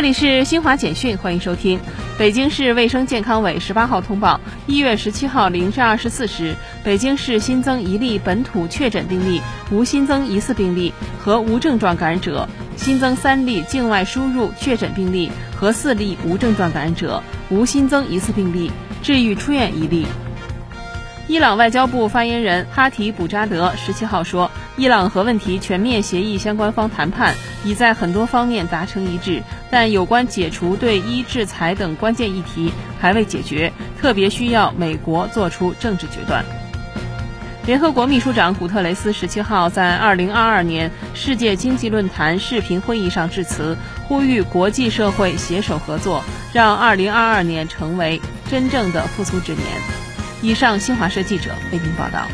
这里是新华简讯，欢迎收听。北京市卫生健康委十八号通报，一月十七号零至二十四时，北京市新增一例本土确诊病例，无新增疑似病例和无症状感染者；新增三例境外输入确诊病例和四例无症状感染者，无新增疑似病例，治愈出院一例。伊朗外交部发言人哈提卜扎德十七号说，伊朗核问题全面协议相关方谈判已在很多方面达成一致，但有关解除对伊制裁等关键议题还未解决，特别需要美国做出政治决断。联合国秘书长古特雷斯十七号在二零二二年世界经济论坛视频会议上致辞，呼吁国际社会携手合作，让二零二二年成为真正的复苏之年。以上，新华社记者为您报道。